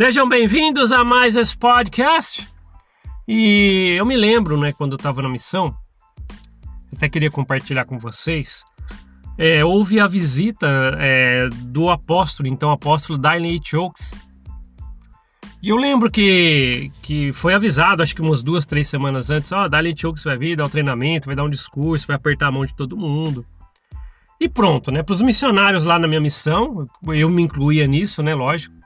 Sejam bem-vindos a mais esse podcast. E eu me lembro, né, quando eu estava na missão, até queria compartilhar com vocês. É, houve a visita é, do apóstolo, então apóstolo Dylan H. Oaks. E eu lembro que, que foi avisado, acho que umas duas, três semanas antes, ó, oh, Dylan H. Oaks vai vir, dar o um treinamento, vai dar um discurso, vai apertar a mão de todo mundo. E pronto, né? Para os missionários lá na minha missão, eu me incluía nisso, né? Lógico.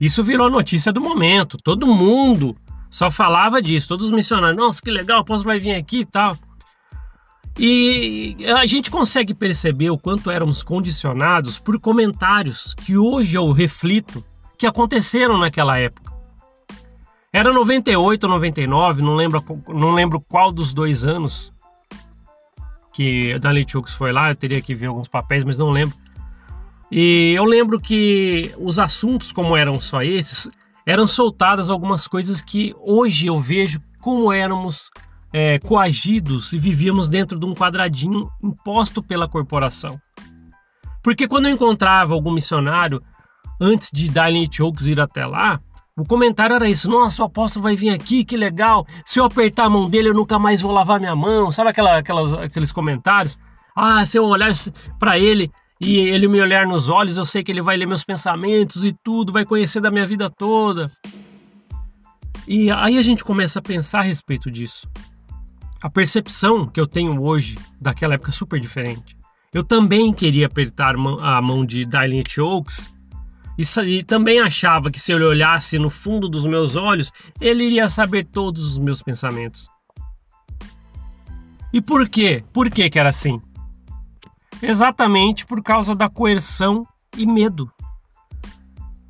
Isso virou notícia do momento. Todo mundo só falava disso. Todos os missionários, nossa, que legal, o apóstolo vai vir aqui e tal. E a gente consegue perceber o quanto éramos condicionados por comentários que hoje eu reflito que aconteceram naquela época. Era 98 99, não lembro, não lembro qual dos dois anos que Dali Chux foi lá, eu teria que ver alguns papéis, mas não lembro. E eu lembro que os assuntos, como eram só esses, eram soltadas algumas coisas que hoje eu vejo como éramos é, coagidos e vivíamos dentro de um quadradinho imposto pela corporação. Porque quando eu encontrava algum missionário, antes de Darlene Chokes ir até lá, o comentário era isso: nossa, o apóstolo vai vir aqui, que legal. Se eu apertar a mão dele, eu nunca mais vou lavar minha mão. Sabe aquela, aquelas, aqueles comentários? Ah, se eu olhar para ele e ele me olhar nos olhos, eu sei que ele vai ler meus pensamentos e tudo, vai conhecer da minha vida toda. E aí a gente começa a pensar a respeito disso. A percepção que eu tenho hoje daquela época é super diferente. Eu também queria apertar a mão de Darlene Oaks e, e também achava que se ele olhasse no fundo dos meus olhos, ele iria saber todos os meus pensamentos. E por quê? Por que que era assim? Exatamente por causa da coerção e medo.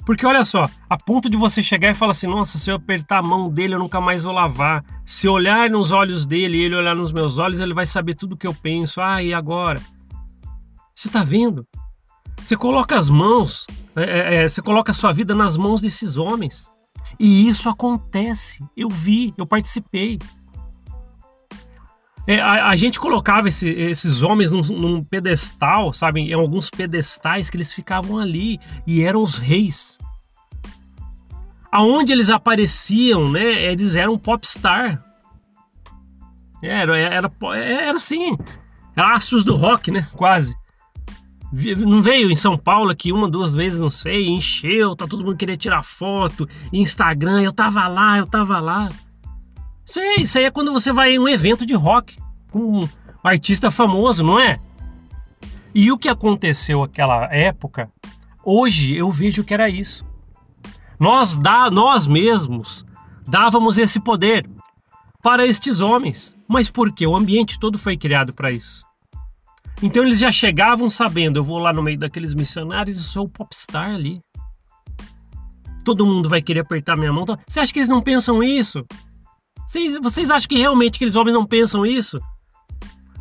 Porque olha só, a ponto de você chegar e falar assim: nossa, se eu apertar a mão dele, eu nunca mais vou lavar. Se olhar nos olhos dele e ele olhar nos meus olhos, ele vai saber tudo o que eu penso. Ah, e agora? Você está vendo? Você coloca as mãos, é, é, é, você coloca a sua vida nas mãos desses homens. E isso acontece. Eu vi, eu participei. É, a, a, gente colocava esse, esses homens num, num, pedestal, sabe? Em alguns pedestais que eles ficavam ali e eram os reis. Aonde eles apareciam, né? Eles eram popstar. Era, era, era, era assim, astros do rock, né? Quase. Não veio em São Paulo aqui uma, duas vezes, não sei, encheu, tá todo mundo querendo tirar foto, Instagram, eu tava lá, eu tava lá. Isso aí, isso aí é quando você vai em um evento de rock com um artista famoso, não é? E o que aconteceu naquela época, hoje eu vejo que era isso. Nós, dá, nós mesmos dávamos esse poder para estes homens. Mas por quê? O ambiente todo foi criado para isso. Então eles já chegavam sabendo, eu vou lá no meio daqueles missionários e sou o popstar ali. Todo mundo vai querer apertar minha mão. Você acha que eles não pensam isso? Vocês, vocês acham que realmente aqueles homens não pensam isso?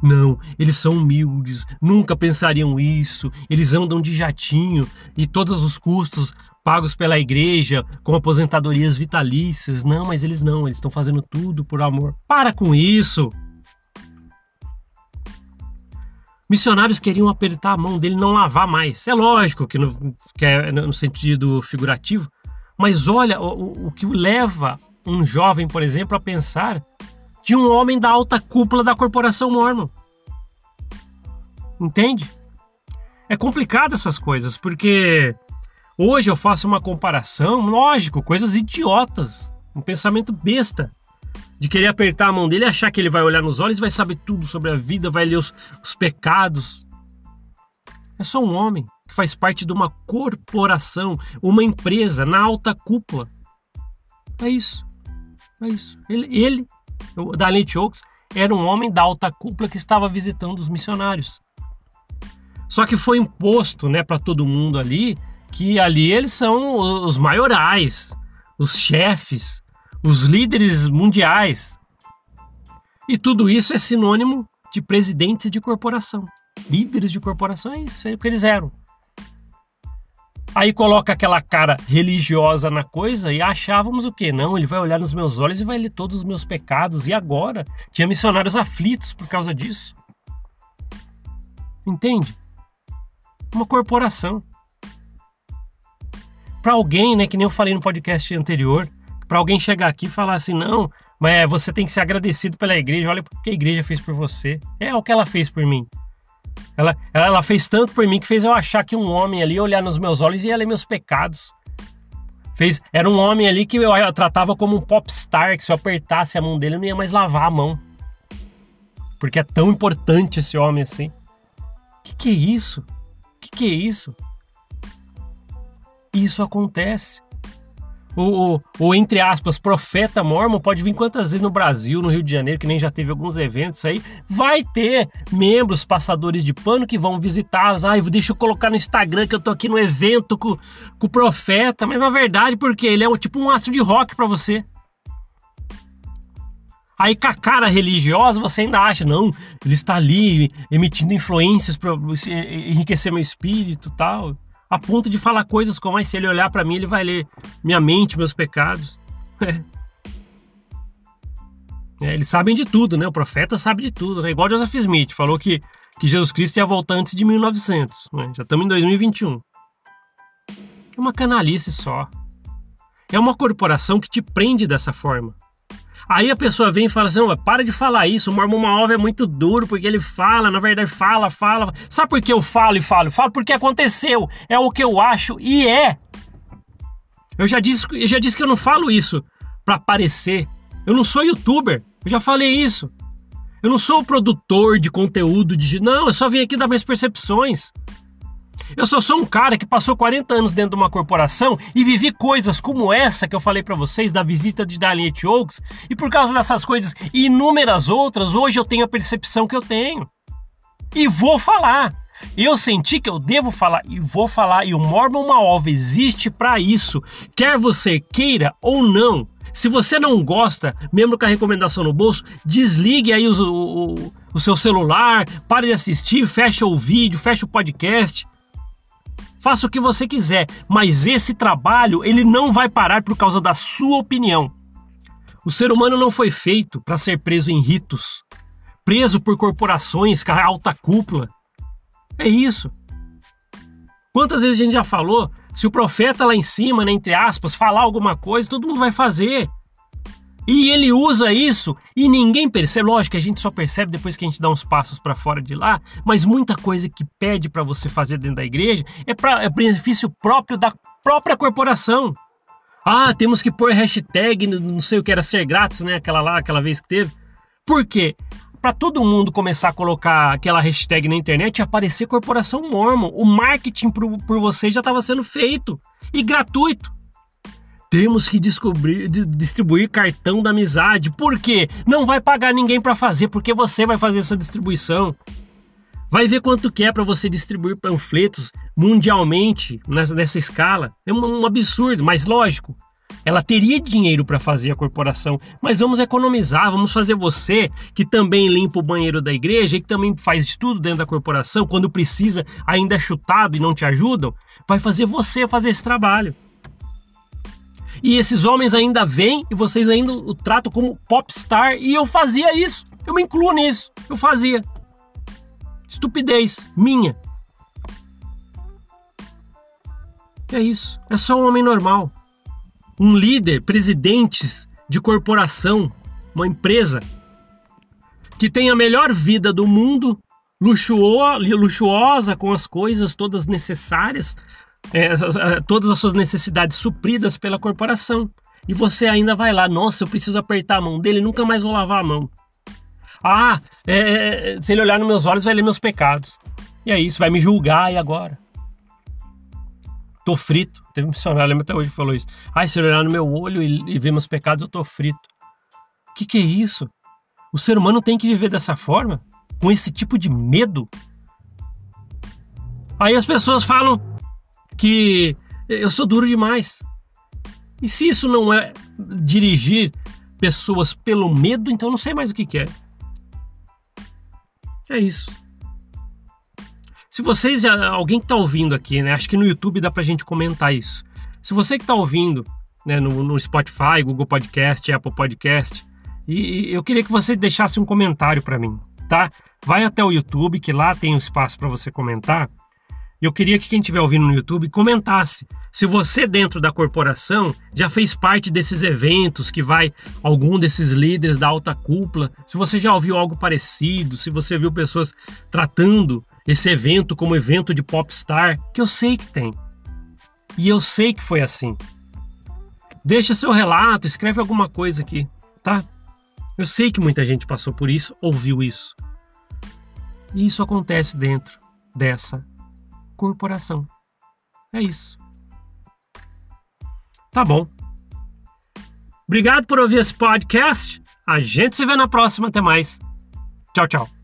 Não, eles são humildes, nunca pensariam isso. Eles andam de jatinho e todos os custos pagos pela igreja com aposentadorias vitalícias. Não, mas eles não, eles estão fazendo tudo por amor. Para com isso! missionários queriam apertar a mão dele não lavar mais. É lógico que no, que é no sentido figurativo, mas olha o, o que leva um jovem, por exemplo, a pensar de um homem da alta cúpula da corporação mormon. Entende? É complicado essas coisas, porque hoje eu faço uma comparação, lógico, coisas idiotas, um pensamento besta de querer apertar a mão dele, achar que ele vai olhar nos olhos, vai saber tudo sobre a vida, vai ler os, os pecados. É só um homem que faz parte de uma corporação, uma empresa na alta cúpula. É isso. É isso. Ele, ele o Dalente Oaks, era um homem da alta cúpula que estava visitando os missionários. Só que foi imposto, né, para todo mundo ali que ali eles são os maiorais, os chefes, os líderes mundiais. E tudo isso é sinônimo de presidentes de corporação. Líderes de corporação é isso, é o que eles eram. Aí coloca aquela cara religiosa na coisa e achávamos o quê? Não, ele vai olhar nos meus olhos e vai ler todos os meus pecados. E agora? Tinha missionários aflitos por causa disso. Entende? Uma corporação. para alguém, né, que nem eu falei no podcast anterior, para alguém chegar aqui e falar assim, não, mas você tem que ser agradecido pela igreja, olha o que a igreja fez por você. É o que ela fez por mim. Ela, ela fez tanto por mim que fez eu achar que um homem ali olhar nos meus olhos e ia ler meus pecados. Fez, era um homem ali que eu, tratava como um popstar, que se eu apertasse a mão dele eu não ia mais lavar a mão. Porque é tão importante esse homem assim. Que que é isso? Que que é isso? Isso acontece o, o, o, entre aspas, profeta mormon pode vir quantas vezes no Brasil, no Rio de Janeiro, que nem já teve alguns eventos aí. Vai ter membros passadores de pano que vão visitá-los. Ah, deixa eu colocar no Instagram que eu tô aqui no evento com, com o profeta. Mas na verdade, porque ele é tipo um astro de rock para você. Aí com a cara religiosa você ainda acha, não, ele está ali emitindo influências para enriquecer meu espírito tal a ponto de falar coisas como, mas se ele olhar para mim, ele vai ler minha mente, meus pecados. É. Eles sabem de tudo, né? O profeta sabe de tudo, né? Igual Joseph Smith falou que, que Jesus Cristo ia voltar antes de 1900. Né? Já estamos em 2021. É uma canalice só. É uma corporação que te prende dessa forma. Aí a pessoa vem e fala assim: não, para de falar isso, o Mormon Malve é muito duro, porque ele fala, na verdade, fala, fala. Sabe por que eu falo e falo? Falo porque aconteceu, é o que eu acho e é. Eu já disse, eu já disse que eu não falo isso para aparecer. Eu não sou youtuber, eu já falei isso. Eu não sou produtor de conteúdo de. Não, eu só vim aqui dar minhas percepções. Eu só sou um cara que passou 40 anos dentro de uma corporação e vivi coisas como essa que eu falei para vocês da visita de Darlene Oaks e por causa dessas coisas e inúmeras outras, hoje eu tenho a percepção que eu tenho. E vou falar. Eu senti que eu devo falar e vou falar e o Mormon Maov existe para isso, quer você queira ou não. Se você não gosta, mesmo com a recomendação no bolso, desligue aí o, o, o seu celular, pare de assistir, fecha o vídeo, fecha o podcast faça o que você quiser, mas esse trabalho ele não vai parar por causa da sua opinião. O ser humano não foi feito para ser preso em ritos, preso por corporações com a alta cúpula. É isso. Quantas vezes a gente já falou, se o profeta lá em cima, né, entre aspas, falar alguma coisa, todo mundo vai fazer. E ele usa isso e ninguém percebe. Lógico que a gente só percebe depois que a gente dá uns passos para fora de lá, mas muita coisa que pede para você fazer dentro da igreja é para é benefício próprio da própria corporação. Ah, temos que pôr hashtag, não sei o que era ser grátis, né? Aquela lá, aquela vez que teve. Por quê? Para todo mundo começar a colocar aquela hashtag na internet e aparecer corporação mormon. O marketing por, por você já estava sendo feito e gratuito. Temos que descobrir, distribuir cartão da amizade. Por quê? Não vai pagar ninguém para fazer, porque você vai fazer essa distribuição. Vai ver quanto que é para você distribuir panfletos mundialmente nessa, nessa escala. É um, um absurdo, mas lógico. Ela teria dinheiro para fazer a corporação, mas vamos economizar, vamos fazer você que também limpa o banheiro da igreja e que também faz de tudo dentro da corporação, quando precisa, ainda é chutado e não te ajudam, vai fazer você fazer esse trabalho. E esses homens ainda vêm e vocês ainda o tratam como popstar. E eu fazia isso. Eu me incluo nisso. Eu fazia. Estupidez minha. É isso. É só um homem normal. Um líder, presidentes de corporação, uma empresa que tem a melhor vida do mundo, luxuosa, com as coisas todas necessárias, é, é, todas as suas necessidades supridas pela corporação. E você ainda vai lá, nossa, eu preciso apertar a mão dele, nunca mais vou lavar a mão. Ah, é, é, se ele olhar nos meus olhos, vai ler meus pecados. E é isso, vai me julgar e agora? Tô frito. Teve um missionário, lembra até hoje que falou isso. Ah, se ele olhar no meu olho e, e ver meus pecados, eu tô frito. O que, que é isso? O ser humano tem que viver dessa forma? Com esse tipo de medo? Aí as pessoas falam, que eu sou duro demais. E se isso não é dirigir pessoas pelo medo, então não sei mais o que, que é. É isso. Se vocês já. Alguém que está ouvindo aqui, né? Acho que no YouTube dá pra gente comentar isso. Se você que está ouvindo né, no, no, Spotify, Google Podcast, Apple Podcast, e, e eu queria que você deixasse um comentário para mim, tá? Vai até o YouTube, que lá tem um espaço para você comentar Eu queria que quem estiver ouvindo no YouTube comentasse se você dentro da corporação já fez parte desses eventos que vai algum desses líderes da alta cúpula, se você já ouviu algo parecido, se você viu pessoas tratando esse evento como evento de popstar, que eu sei que tem. E eu sei que foi assim. Deixa seu relato, escreve alguma coisa aqui, tá? Eu sei que muita gente passou por isso, ouviu isso. E isso acontece dentro dessa corporação. É isso. Tá bom. Obrigado por ouvir esse podcast. A gente se vê na próxima. Até mais. Tchau, tchau.